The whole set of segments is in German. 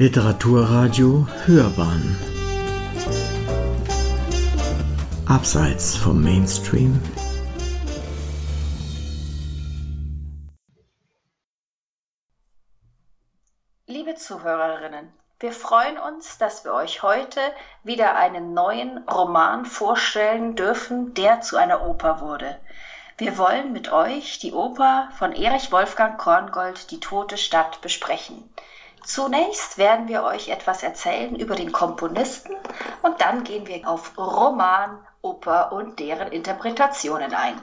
Literaturradio Hörbahn Abseits vom Mainstream Liebe Zuhörerinnen, wir freuen uns, dass wir euch heute wieder einen neuen Roman vorstellen dürfen, der zu einer Oper wurde. Wir wollen mit euch die Oper von Erich Wolfgang Korngold Die tote Stadt besprechen. Zunächst werden wir euch etwas erzählen über den Komponisten und dann gehen wir auf Roman, Oper und deren Interpretationen ein.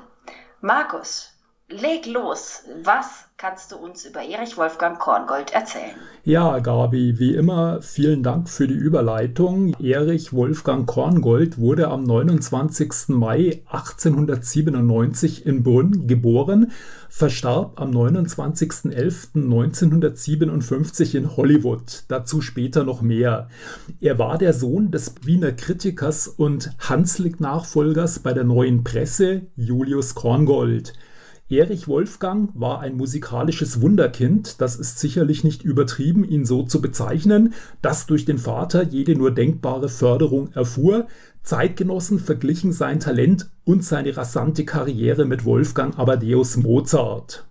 Markus, leg los. Was kannst du uns über Erich Wolfgang Korngold erzählen. Ja, Gabi, wie immer, vielen Dank für die Überleitung. Erich Wolfgang Korngold wurde am 29. Mai 1897 in Brünn geboren, verstarb am 29.11.1957 in Hollywood. Dazu später noch mehr. Er war der Sohn des Wiener Kritikers und Hanslick-Nachfolgers bei der Neuen Presse, Julius Korngold. Erich Wolfgang war ein musikalisches Wunderkind, das ist sicherlich nicht übertrieben, ihn so zu bezeichnen, das durch den Vater jede nur denkbare Förderung erfuhr. Zeitgenossen verglichen sein Talent und seine rasante Karriere mit Wolfgang Amadeus Mozart.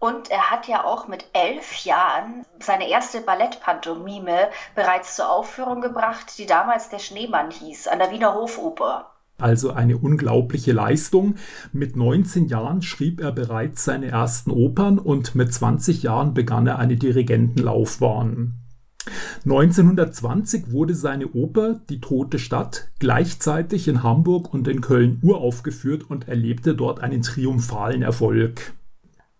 Und er hat ja auch mit elf Jahren seine erste Ballettpantomime bereits zur Aufführung gebracht, die damals der Schneemann hieß, an der Wiener Hofoper. Also eine unglaubliche Leistung. Mit 19 Jahren schrieb er bereits seine ersten Opern und mit 20 Jahren begann er eine Dirigentenlaufbahn. 1920 wurde seine Oper Die tote Stadt gleichzeitig in Hamburg und in Köln uraufgeführt und erlebte dort einen triumphalen Erfolg.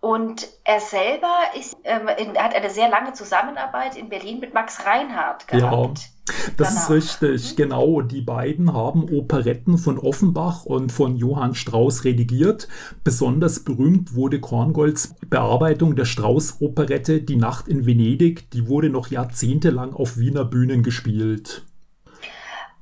Und er selber ist, ähm, in, hat eine sehr lange Zusammenarbeit in Berlin mit Max Reinhardt gehabt. Ja, das ist richtig, mhm. genau. Die beiden haben Operetten von Offenbach und von Johann Strauss redigiert. Besonders berühmt wurde Korngolds Bearbeitung der Strauss-Operette Die Nacht in Venedig. Die wurde noch jahrzehntelang auf Wiener Bühnen gespielt.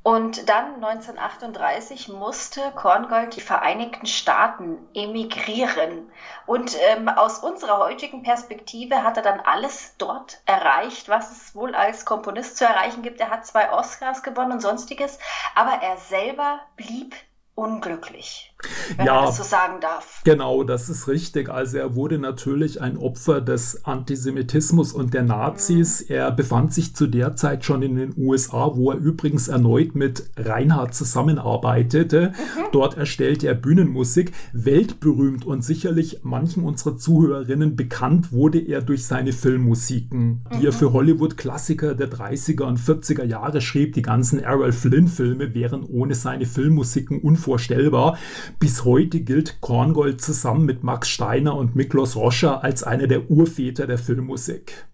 Und dann 1938 musste Korngold die Vereinigten Staaten emigrieren. Und ähm, aus unserer heutigen Perspektive hat er dann alles dort erreicht, was es wohl als Komponist zu erreichen gibt. Er hat zwei Oscars gewonnen und sonstiges, aber er selber blieb unglücklich wenn ja, man das so sagen darf. Genau, das ist richtig. Also er wurde natürlich ein Opfer des Antisemitismus und der Nazis. Mhm. Er befand sich zu der Zeit schon in den USA, wo er übrigens erneut mit Reinhard zusammenarbeitete. Mhm. Dort erstellte er Bühnenmusik. Weltberühmt und sicherlich manchen unserer Zuhörerinnen bekannt wurde er durch seine Filmmusiken, die mhm. er für Hollywood-Klassiker der 30er und 40er Jahre schrieb. Die ganzen Errol Flynn-Filme wären ohne seine Filmmusiken unvorstellbar. Bis heute gilt Korngold zusammen mit Max Steiner und Miklos Roscher als einer der Urväter der Filmmusik.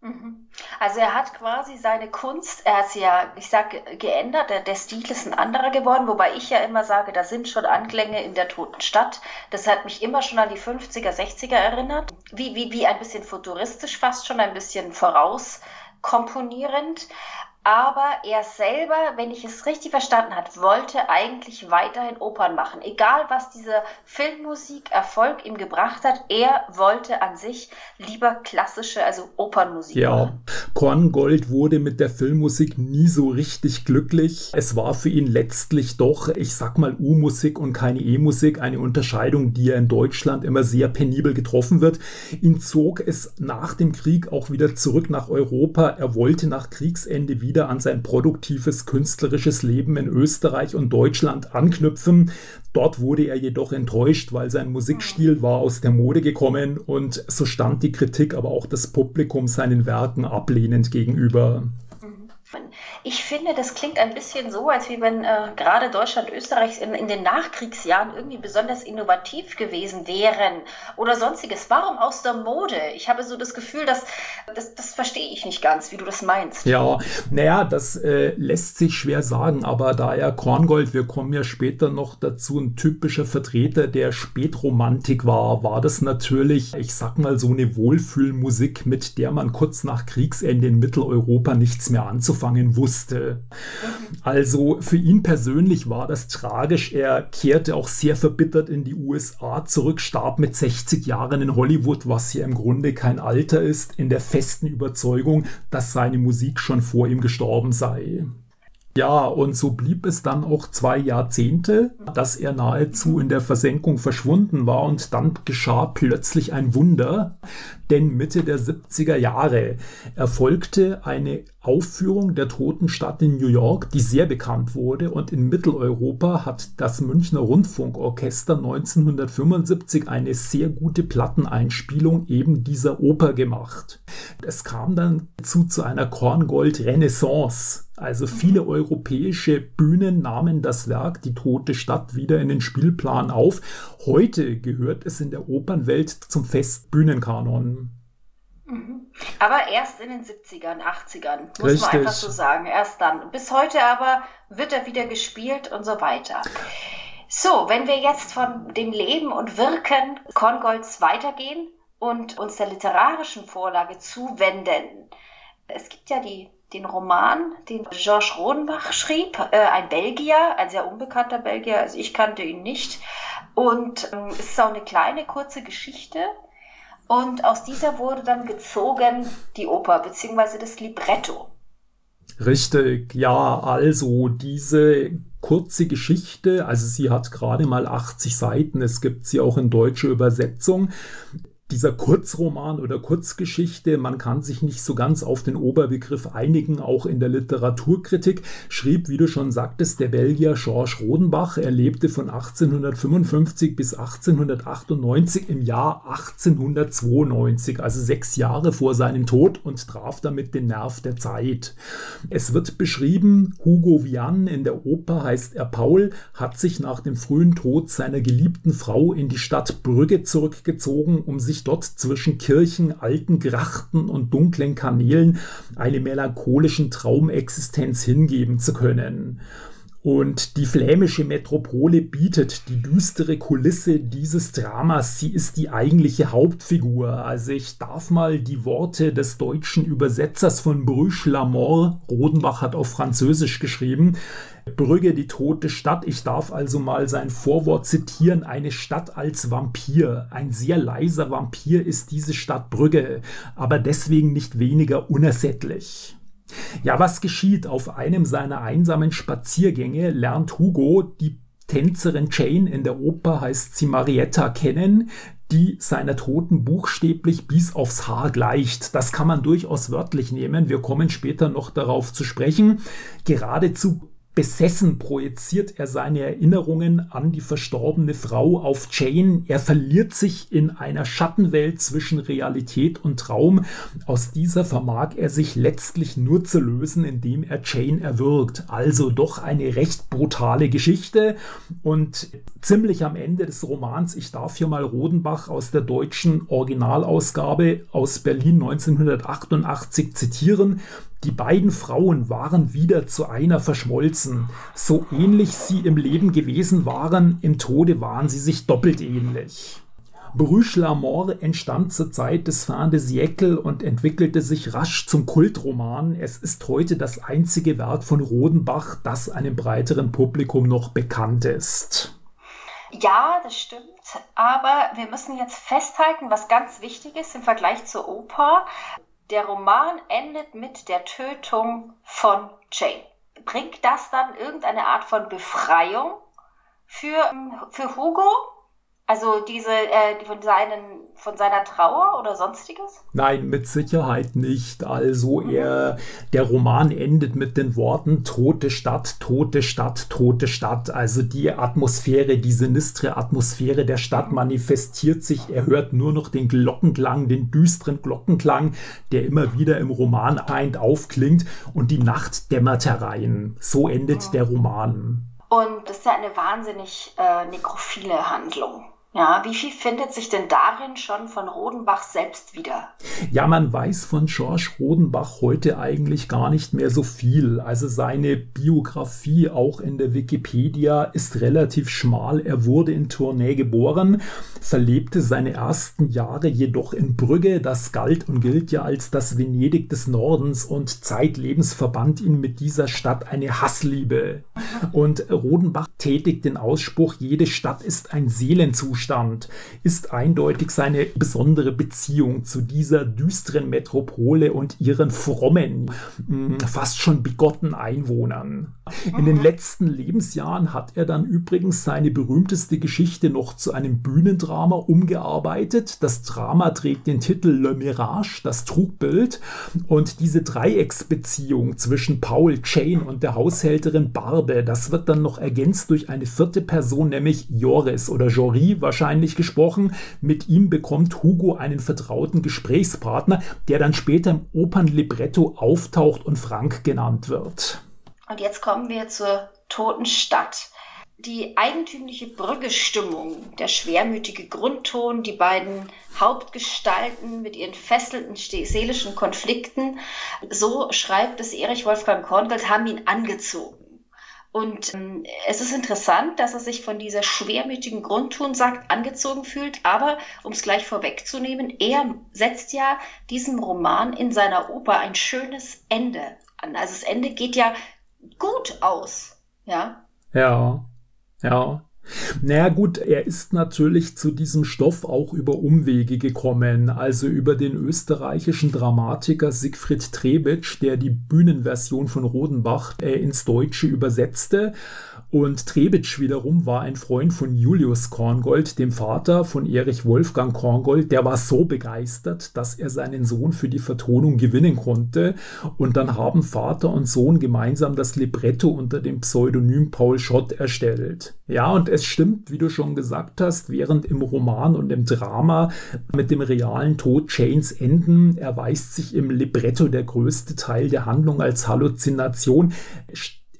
Mhm. Also er hat quasi seine Kunst, er hat sie ja, ich sage, geändert, der, der, Stil ist ein anderer geworden, wobei ich ja immer sage, da sind schon Anklänge in der toten Stadt. Das hat mich immer schon an die 50er, 60er erinnert. Wie, wie, wie ein bisschen futuristisch fast schon, ein bisschen vorauskomponierend aber er selber, wenn ich es richtig verstanden habe, wollte eigentlich weiterhin Opern machen. Egal, was diese Filmmusik Erfolg ihm gebracht hat, er wollte an sich lieber klassische, also Opernmusik ja. machen. Korngold wurde mit der Filmmusik nie so richtig glücklich. Es war für ihn letztlich doch, ich sag mal, U-Musik und keine E-Musik, eine Unterscheidung, die er in Deutschland immer sehr penibel getroffen wird. Ihn zog es nach dem Krieg auch wieder zurück nach Europa. Er wollte nach Kriegsende wieder wieder an sein produktives künstlerisches Leben in Österreich und Deutschland anknüpfen. Dort wurde er jedoch enttäuscht, weil sein Musikstil war aus der Mode gekommen und so stand die Kritik, aber auch das Publikum seinen Werken ablehnend gegenüber. Ich finde, das klingt ein bisschen so, als wie wenn äh, gerade Deutschland, Österreich in, in, den Nachkriegsjahren irgendwie besonders innovativ gewesen wären oder sonstiges. Warum aus der Mode? Ich habe so das Gefühl, dass das, das verstehe ich nicht ganz, wie du das meinst. Ja, naja, das äh, lässt sich schwer sagen, aber da er Korngold, wir kommen ja später noch dazu, ein typischer Vertreter der Spätromantik war, war das natürlich, ich sag mal, so eine Wohlfühlmusik, mit der man kurz nach Kriegsende in Mitteleuropa nichts mehr anzufangen anzufangen wusste. Also für ihn persönlich war das tragisch. Er kehrte auch sehr verbittert in die USA zurück, starb mit 60 Jahren in Hollywood, was hier im Grunde kein Alter ist, in der festen Überzeugung, dass seine Musik schon vor ihm gestorben sei. Ja, und so blieb es dann auch zwei Jahrzehnte, dass er nahezu in der Versenkung verschwunden war und dann geschah plötzlich ein Wunder, denn Mitte der 70er Jahre erfolgte eine Aufführung der Toten Stadt in New York, die sehr bekannt wurde und in Mitteleuropa hat das Münchner Rundfunkorchester 1975 eine sehr gute Platteneinspielung eben dieser Oper gemacht. Es kam dann zu, zu einer Korngold-Renaissance. Also viele europäische Bühnen nahmen das Werk Die Tote Stadt wieder in den Spielplan auf. Heute gehört es in der Opernwelt zum Festbühnenkanon. Mhm. Aber erst in den 70ern, 80ern, muss Richtig. man einfach so sagen. Erst dann. Bis heute aber wird er wieder gespielt und so weiter. So, wenn wir jetzt von dem Leben und Wirken Korngolds weitergehen und uns der literarischen Vorlage zuwenden. Es gibt ja die, den Roman, den Georges Rodenbach schrieb, äh, ein Belgier, ein sehr unbekannter Belgier, also ich kannte ihn nicht. Und ähm, es ist auch eine kleine, kurze Geschichte und aus dieser wurde dann gezogen die Oper bzw. das Libretto. Richtig, ja, also diese kurze Geschichte, also sie hat gerade mal 80 Seiten, es gibt sie auch in deutscher Übersetzung, dieser Kurzroman oder Kurzgeschichte, man kann sich nicht so ganz auf den Oberbegriff einigen, auch in der Literaturkritik, schrieb, wie du schon sagtest, der Belgier Georges Rodenbach. Er lebte von 1855 bis 1898 im Jahr 1892, also sechs Jahre vor seinem Tod und traf damit den Nerv der Zeit. Es wird beschrieben, Hugo Vian in der Oper heißt er Paul, hat sich nach dem frühen Tod seiner geliebten Frau in die Stadt Brügge zurückgezogen, um sich sich dort zwischen Kirchen, alten Grachten und dunklen Kanälen eine melancholischen Traumexistenz hingeben zu können. Und die flämische Metropole bietet die düstere Kulisse dieses Dramas. Sie ist die eigentliche Hauptfigur. Also ich darf mal die Worte des deutschen Übersetzers von Bruche Lamort, Rodenbach hat auf Französisch geschrieben, Brügge, die tote Stadt. Ich darf also mal sein Vorwort zitieren. Eine Stadt als Vampir. Ein sehr leiser Vampir ist diese Stadt Brügge, aber deswegen nicht weniger unersättlich. Ja, was geschieht? Auf einem seiner einsamen Spaziergänge lernt Hugo die Tänzerin Jane in der Oper heißt sie Marietta kennen, die seiner Toten buchstäblich bis aufs Haar gleicht. Das kann man durchaus wörtlich nehmen. Wir kommen später noch darauf zu sprechen. Geradezu Besessen projiziert er seine Erinnerungen an die verstorbene Frau auf Jane. Er verliert sich in einer Schattenwelt zwischen Realität und Traum. Aus dieser vermag er sich letztlich nur zu lösen, indem er Jane erwürgt. Also doch eine recht brutale Geschichte. Und ziemlich am Ende des Romans, ich darf hier mal Rodenbach aus der deutschen Originalausgabe aus Berlin 1988 zitieren. Die beiden Frauen waren wieder zu einer verschmolzen. So ähnlich sie im Leben gewesen waren, im Tode waren sie sich doppelt ähnlich. Bruche la Mort entstand zur Zeit des Fin de Siècle und entwickelte sich rasch zum Kultroman. Es ist heute das einzige Werk von Rodenbach, das einem breiteren Publikum noch bekannt ist. Ja, das stimmt. Aber wir müssen jetzt festhalten, was ganz wichtig ist im Vergleich zur Oper. Der Roman endet mit der Tötung von Jane. Bringt das dann irgendeine Art von Befreiung für, für Hugo? Also diese äh, von, seinen, von seiner Trauer oder sonstiges? Nein, mit Sicherheit nicht. Also mhm. er, der Roman endet mit den Worten Tote Stadt, tote Stadt, tote Stadt. Also die Atmosphäre, die sinistre Atmosphäre der Stadt manifestiert sich. Er hört nur noch den Glockenklang, den düsteren Glockenklang, der immer wieder im Roman eint aufklingt und die Nacht dämmert herein. So endet mhm. der Roman. Und das ist ja eine wahnsinnig äh, nekrophile Handlung Ja, wie viel findet sich denn darin schon von Rodenbach selbst wieder? Ja, man weiß von George Rodenbach heute eigentlich gar nicht mehr so viel. Also seine Biografie auch in der Wikipedia ist relativ schmal. Er wurde in Tournai geboren, verlebte seine ersten Jahre jedoch in Brügge. Das galt und gilt ja als das Venedig des Nordens und zeitlebens verband ihn mit dieser Stadt eine Hassliebe. Und Rodenbach tätigt den Ausspruch, jede Stadt ist ein Seelenzustand. Zustand ist eindeutig seine besondere Beziehung zu dieser düsteren Metropole und ihren frommen, hm, fast schon bigotten Einwohnern. In den letzten Lebensjahren hat er dann übrigens seine berühmteste Geschichte noch zu einem Bühnendrama umgearbeitet. Das Drama trägt den Titel Le Mirage, das Trugbild. Und diese Dreiecksbeziehung zwischen Paul, Jane und der Haushälterin Barbe, das wird dann noch ergänzt durch eine vierte Person, nämlich Joris oder Jory wahrscheinlich gesprochen. Mit ihm bekommt Hugo einen vertrauten Gesprächspartner, der dann später im Opernlibretto auftaucht und Frank genannt wird. Und jetzt kommen wir zur Toten Stadt. Die eigentümliche Brüggestimmung, der schwermütige Grundton, die beiden Hauptgestalten mit ihren fesselnden seelischen Konflikten, so schreibt es Erich Wolfgang Korngold, haben ihn angezogen. Und ähm, es ist interessant, dass er sich von dieser schwermütigen Grundton sagt, angezogen fühlt. Aber um es gleich vorwegzunehmen, er setzt ja diesem Roman in seiner Oper ein schönes Ende an. Also das Ende geht ja gut aus. Ja. Ja. Ja. Naja gut, er ist natürlich zu diesem Stoff auch über Umwege gekommen, also über den österreichischen Dramatiker Siegfried Trebitsch, der die Bühnenversion von Rodenbach äh, ins Deutsche übersetzte und Trebitsch wiederum war ein Freund von Julius Korngold, dem Vater von Erich Wolfgang Korngold. Der war so begeistert, dass er seinen Sohn für die Vertonung gewinnen konnte. Und dann haben Vater und Sohn gemeinsam das Libretto unter dem Pseudonym Paul Schott erstellt. Ja, und es stimmt, wie du schon gesagt hast, während im Roman und im Drama mit dem realen Tod Chains enden, erweist sich im Libretto der größte Teil der Handlung als Halluzination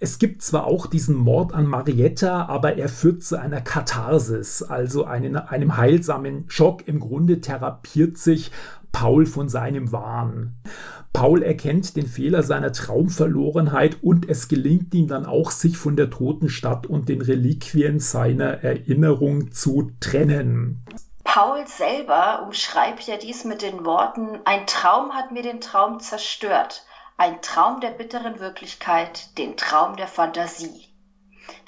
es gibt zwar auch diesen Mord an Marietta, aber er führt zu einer Katharsis, also einen, einem heilsamen Schock. Im Grunde therapiert sich Paul von seinem Wahn. Paul erkennt den Fehler seiner Traumverlorenheit und es gelingt ihm dann auch, sich von der toten Stadt und den Reliquien seiner Erinnerung zu trennen. Paul selber umschreibt ja dies mit den Worten, ein Traum hat mir den Traum zerstört ein Traum der bitteren Wirklichkeit, den Traum der Fantasie.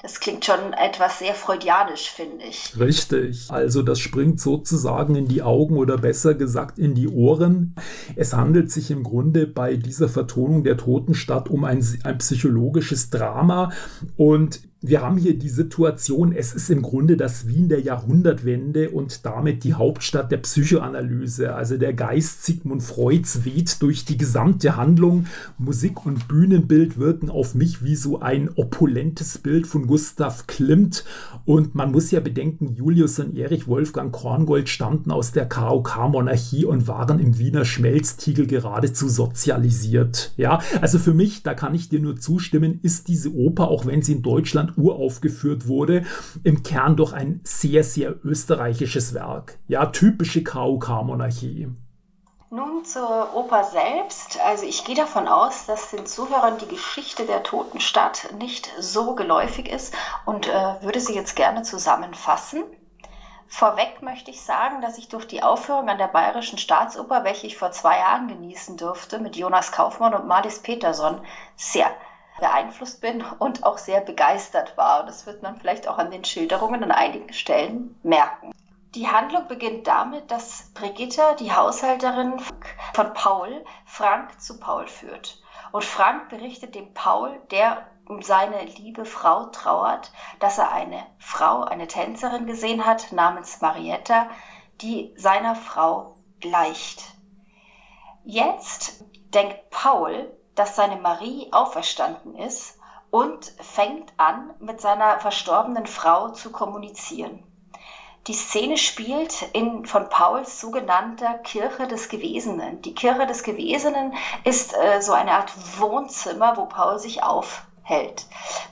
Das klingt schon etwas sehr freudianisch, finde ich. Richtig. Also das springt sozusagen in die Augen oder besser gesagt in die Ohren. Es handelt sich im Grunde bei dieser Vertonung der Totenstadt um ein, ein psychologisches Drama und wir haben hier die Situation, es ist im Grunde das Wien der Jahrhundertwende und damit die Hauptstadt der Psychoanalyse. Also der Geist Sigmund Freuds weht durch die gesamte Handlung. Musik und Bühnenbild wirken auf mich wie so ein opulentes Bild von Gustav Klimt. Und man muss ja bedenken, Julius und Erich Wolfgang Korngold stammten aus der KOK-Monarchie und waren im Wiener Schmelztiegel geradezu sozialisiert. Ja, also für mich, da kann ich dir nur zustimmen, ist diese Oper, auch wenn sie in Deutschland uraufgeführt wurde, im Kern doch ein sehr, sehr österreichisches Werk. Ja, typische KUK-Monarchie. Nun zur Oper selbst. Also ich gehe davon aus, dass den Zuhörern die Geschichte der Toten Stadt nicht so geläufig ist und äh, würde sie jetzt gerne zusammenfassen. Vorweg möchte ich sagen, dass ich durch die Aufführung an der Bayerischen Staatsoper, welche ich vor zwei Jahren genießen durfte, mit Jonas Kaufmann und Marlis Peterson, sehr beeinflusst bin und auch sehr begeistert war. Das wird man vielleicht auch an den Schilderungen an einigen Stellen merken. Die Handlung beginnt damit, dass Brigitta, die Haushälterin von Paul, Frank zu Paul führt. Und Frank berichtet dem Paul, der um seine liebe Frau trauert, dass er eine Frau, eine Tänzerin gesehen hat namens Marietta, die seiner Frau gleicht. Jetzt denkt Paul, dass seine Marie auferstanden ist und fängt an, mit seiner verstorbenen Frau zu kommunizieren. Die Szene spielt in von Pauls sogenannter Kirche des Gewesenen. Die Kirche des Gewesenen ist äh, so eine Art Wohnzimmer, wo Paul sich aufhält hält.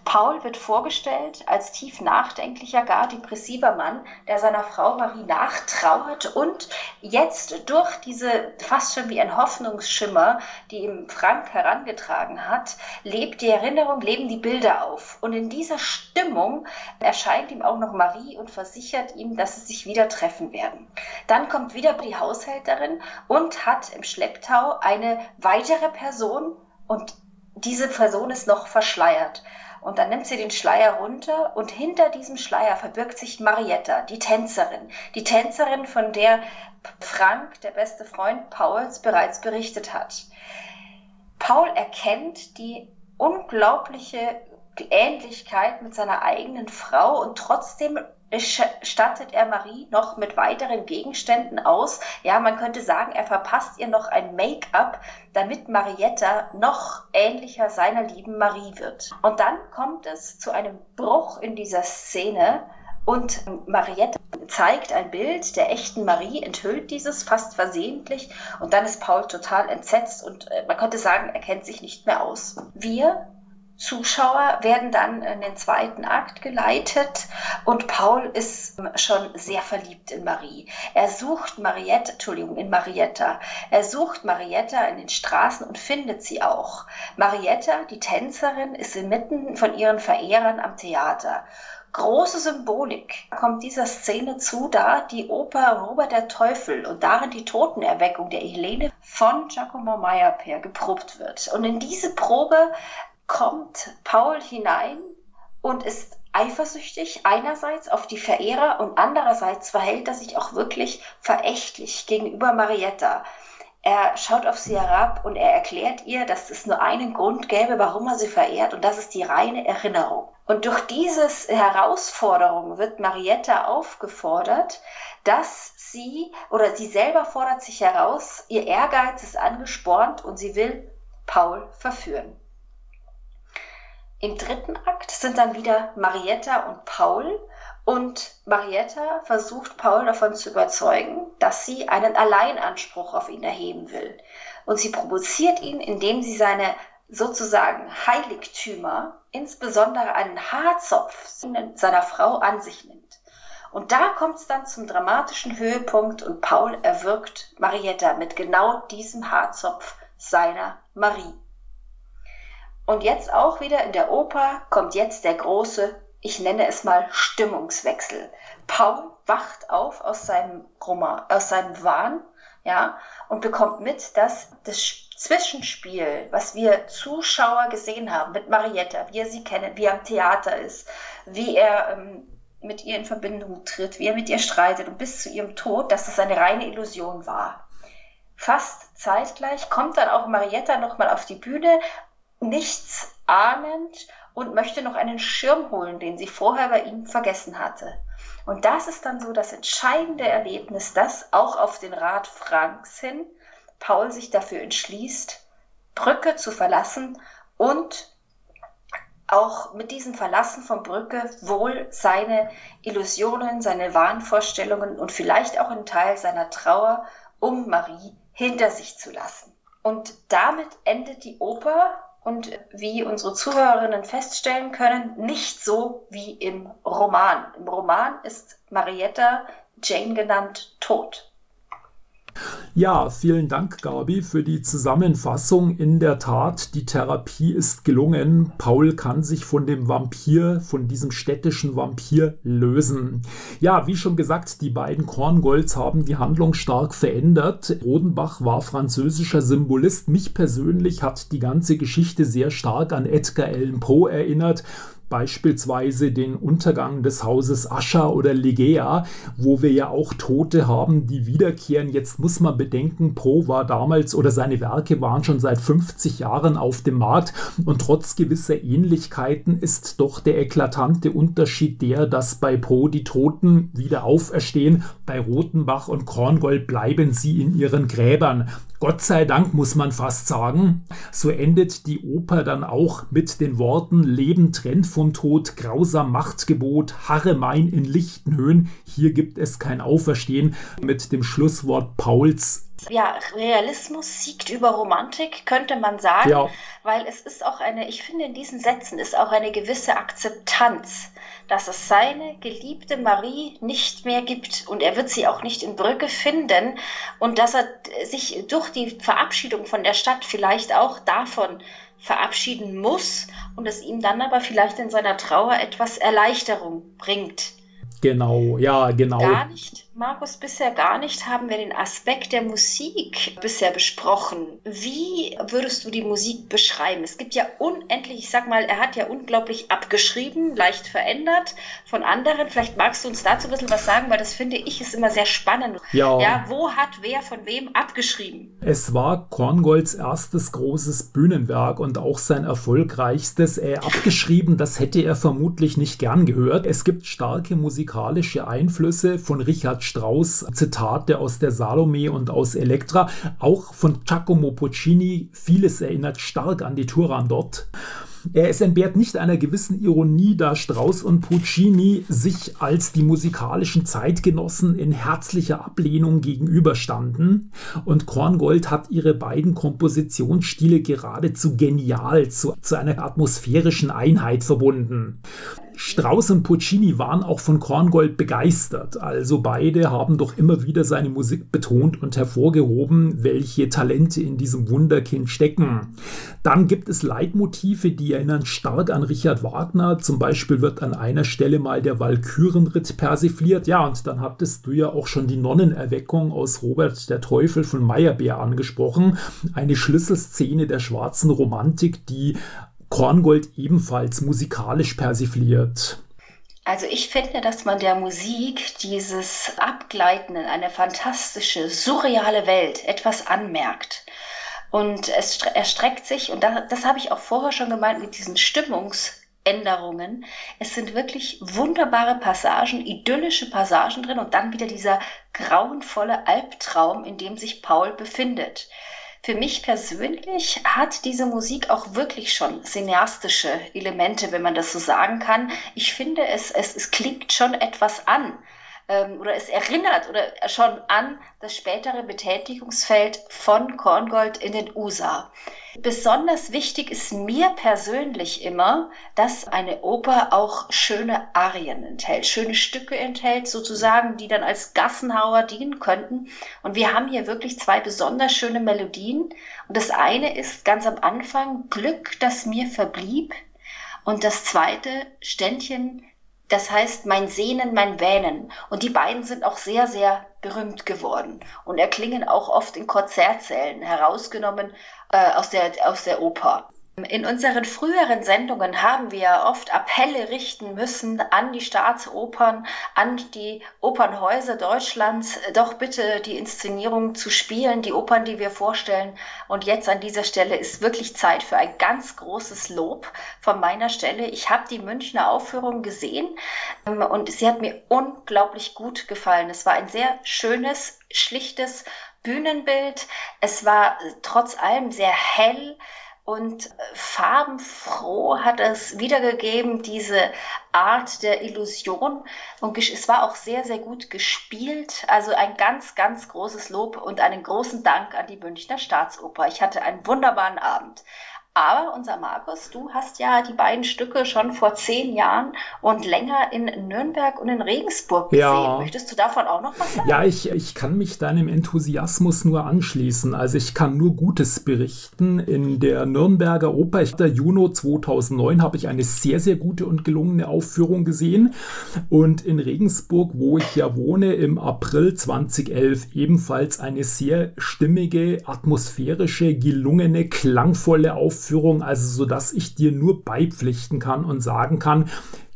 Paul wird vorgestellt als tief nachdenklicher, gar depressiver Mann, der seiner Frau Marie nachtrauert und jetzt durch diese fast schon wie ein Hoffnungsschimmer, die ihm Frank herangetragen hat, lebt die Erinnerung, leben die Bilder auf. Und in dieser Stimmung erscheint ihm auch noch Marie und versichert ihm, dass sie sich wieder treffen werden. Dann kommt wieder die Haushälterin und hat im Schlepptau eine weitere Person und diese Person ist noch verschleiert. Und dann nimmt sie den Schleier runter und hinter diesem Schleier verbirgt sich Marietta, die Tänzerin. Die Tänzerin, von der Frank, der beste Freund Pauls, bereits berichtet hat. Paul erkennt die unglaubliche Ähnlichkeit mit seiner eigenen Frau und trotzdem stattet er Marie noch mit weiteren Gegenständen aus. Ja, man könnte sagen, er verpasst ihr noch ein Make-up, damit Marietta noch ähnlicher seiner lieben Marie wird. Und dann kommt es zu einem Bruch in dieser Szene und Marietta zeigt ein Bild der echten Marie, enthüllt dieses fast versehentlich und dann ist Paul total entsetzt und äh, man könnte sagen, er kennt sich nicht mehr aus. Wir Zuschauer werden dann in den zweiten Akt geleitet und Paul ist schon sehr verliebt in Marie. Er sucht Marietta, Entschuldigung, in Marietta. Er sucht Marietta in den Straßen und findet sie auch. Marietta, die Tänzerin, ist inmitten von ihren Verehrern am Theater. Große Symbolik kommt dieser Szene zu, da die Oper Robert der Teufel und darin die Totenerweckung der Helene von Giacomo Meyerpeer geprobt wird. Und in diese Probe kommt Paul hinein und ist eifersüchtig einerseits auf die Verehrer und andererseits verhält er sich auch wirklich verächtlich gegenüber Marietta. Er schaut auf sie herab und er erklärt ihr, dass es nur einen Grund gäbe, warum er sie verehrt und das ist die reine Erinnerung. Und durch diese Herausforderung wird Marietta aufgefordert, dass sie oder sie selber fordert sich heraus, ihr Ehrgeiz ist angespornt und sie will Paul verführen. Im dritten Akt sind dann wieder Marietta und Paul und Marietta versucht Paul davon zu überzeugen, dass sie einen Alleinanspruch auf ihn erheben will. Und sie provoziert ihn, indem sie seine sozusagen Heiligtümer, insbesondere einen Haarzopf seiner Frau an sich nimmt. Und da kommt es dann zum dramatischen Höhepunkt und Paul erwürgt Marietta mit genau diesem Haarzopf seiner Marie. Und jetzt auch wieder in der Oper kommt jetzt der große, ich nenne es mal Stimmungswechsel. Paul wacht auf aus seinem Roman, aus seinem Wahn, ja, und bekommt mit, dass das Zwischenspiel, was wir Zuschauer gesehen haben mit Marietta, wie er sie kennt, wie er am Theater ist, wie er ähm, mit ihr in Verbindung tritt, wie er mit ihr streitet und bis zu ihrem Tod, dass das eine reine Illusion war. Fast zeitgleich kommt dann auch Marietta nochmal auf die Bühne nichts ahnend und möchte noch einen Schirm holen, den sie vorher bei ihm vergessen hatte. Und das ist dann so das entscheidende Erlebnis, dass auch auf den Rat Franks hin Paul sich dafür entschließt, Brücke zu verlassen und auch mit diesem Verlassen von Brücke wohl seine Illusionen, seine Wahnvorstellungen und vielleicht auch einen Teil seiner Trauer um Marie hinter sich zu lassen. Und damit endet die Oper und wie unsere Zuhörerinnen feststellen können, nicht so wie im Roman. Im Roman ist Marietta Jane genannt tot. Ja, vielen Dank, Gabi, für die Zusammenfassung. In der Tat, die Therapie ist gelungen. Paul kann sich von dem Vampir, von diesem städtischen Vampir lösen. Ja, wie schon gesagt, die beiden Korngolds haben die Handlung stark verändert. Rodenbach war französischer Symbolist. Mich persönlich hat die ganze Geschichte sehr stark an Edgar Allan Poe erinnert beispielsweise den Untergang des Hauses Ascher oder Legea, wo wir ja auch Tote haben, die wiederkehren. Jetzt muss man bedenken, Poe war damals oder seine Werke waren schon seit 50 Jahren auf dem Markt und trotz gewisser Ähnlichkeiten ist doch der eklatante Unterschied der, dass bei Poe die Toten wieder auferstehen, bei Rotenbach und Korngold bleiben sie in ihren Gräbern. Gott sei Dank muss man fast sagen. So endet die Oper dann auch mit den Worten Leben trennt vom Tod, grausam Machtgebot, harre mein in lichten Höhen, hier gibt es kein Auferstehen, mit dem Schlusswort Pauls ja, Realismus siegt über Romantik, könnte man sagen, ja. weil es ist auch eine, ich finde, in diesen Sätzen ist auch eine gewisse Akzeptanz, dass es seine geliebte Marie nicht mehr gibt und er wird sie auch nicht in Brücke finden und dass er sich durch die Verabschiedung von der Stadt vielleicht auch davon verabschieden muss und es ihm dann aber vielleicht in seiner Trauer etwas Erleichterung bringt. Genau, ja, genau. Gar nicht Markus, bisher gar nicht haben wir den Aspekt der Musik bisher besprochen. Wie würdest du die Musik beschreiben? Es gibt ja unendlich, ich sag mal, er hat ja unglaublich abgeschrieben, leicht verändert von anderen. Vielleicht magst du uns dazu ein bisschen was sagen, weil das finde ich ist immer sehr spannend. Ja. ja wo hat wer von wem abgeschrieben? Es war Korngolds erstes großes Bühnenwerk und auch sein erfolgreichstes. Er abgeschrieben, das hätte er vermutlich nicht gern gehört. Es gibt starke musikalische Einflüsse von Richard Strauss Zitate aus der Salome und aus Elektra, auch von Giacomo Puccini. Vieles erinnert stark an die Turandot. Es entbehrt nicht einer gewissen Ironie, da Strauss und Puccini sich als die musikalischen Zeitgenossen in herzlicher Ablehnung gegenüberstanden. Und Korngold hat ihre beiden Kompositionsstile geradezu genial zu, zu einer atmosphärischen Einheit verbunden. Strauss und Puccini waren auch von Korngold begeistert, also beide haben doch immer wieder seine Musik betont und hervorgehoben, welche Talente in diesem Wunderkind stecken. Dann gibt es Leitmotive, die erinnern stark an Richard Wagner, zum Beispiel wird an einer Stelle mal der Walkürenritt persifliert, ja, und dann hattest du ja auch schon die Nonnenerweckung aus Robert der Teufel von Meyerbeer angesprochen, eine Schlüsselszene der schwarzen Romantik, die Korngold ebenfalls musikalisch persifliert. Also ich finde, dass man der Musik dieses Abgleiten in eine fantastische, surreale Welt etwas anmerkt. Und es erstreckt sich, und das, das habe ich auch vorher schon gemeint mit diesen Stimmungsänderungen. Es sind wirklich wunderbare Passagen, idyllische Passagen drin und dann wieder dieser grauenvolle Albtraum, in dem sich Paul befindet. Für mich persönlich hat diese Musik auch wirklich schon cineastische Elemente, wenn man das so sagen kann. Ich finde, es, es, es klingt schon etwas an ähm, oder es erinnert oder schon an das spätere Betätigungsfeld von Korngold in den USA. Besonders wichtig ist mir persönlich immer, dass eine Oper auch schöne Arien enthält, schöne Stücke enthält, sozusagen, die dann als Gassenhauer dienen könnten. Und wir haben hier wirklich zwei besonders schöne Melodien. Und das eine ist ganz am Anfang Glück, das mir verblieb. Und das zweite Ständchen das heißt mein Sehnen, mein Wähnen. Und die beiden sind auch sehr, sehr berühmt geworden und erklingen auch oft in Konzertsälen, herausgenommen äh, aus, der, aus der Oper. In unseren früheren Sendungen haben wir oft Appelle richten müssen an die Staatsopern, an die Opernhäuser Deutschlands, doch bitte die Inszenierung zu spielen, die Opern, die wir vorstellen. Und jetzt an dieser Stelle ist wirklich Zeit für ein ganz großes Lob von meiner Stelle. Ich habe die Münchner Aufführung gesehen ähm, und sie hat mir unglaublich gut gefallen. Es war ein sehr schönes, schlichtes Bühnenbild. Es war trotz allem sehr hell und äh, farbenfroh hat es wiedergegeben, diese Art der Illusion. Und es war auch sehr, sehr gut gespielt. Also ein ganz, ganz großes Lob und einen großen Dank an die Münchner Staatsoper. Ich hatte einen wunderbaren Abend. Aber unser Markus, du hast ja die beiden Stücke schon vor zehn Jahren und länger in Nürnberg und in Regensburg gesehen. Ja. Möchtest du davon auch noch was sagen? Ja, ich, ich kann mich deinem Enthusiasmus nur anschließen. Also ich kann nur Gutes berichten. In der Nürnberger Oper, der Juno 2009, habe ich eine sehr, sehr gute und gelungene Aufführung gesehen. Und in Regensburg, wo ich ja wohne, im April 2011 ebenfalls eine sehr stimmige, atmosphärische, gelungene, klangvolle Aufführung Aufführung, also so dass ich dir nur beipflichten kann und sagen kann,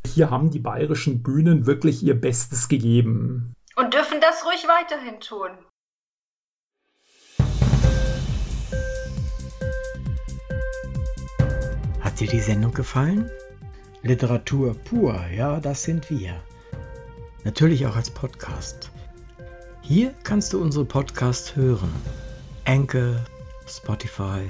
hier haben die bayerischen Bühnen wirklich ihr Bestes gegeben. Und dürfen das ruhig weiterhin tun. Hat dir die Sendung gefallen? Literatur pur, ja, das sind wir. Natürlich auch als Podcast. Hier kannst du unsere Podcasts hören. Anchor, Spotify,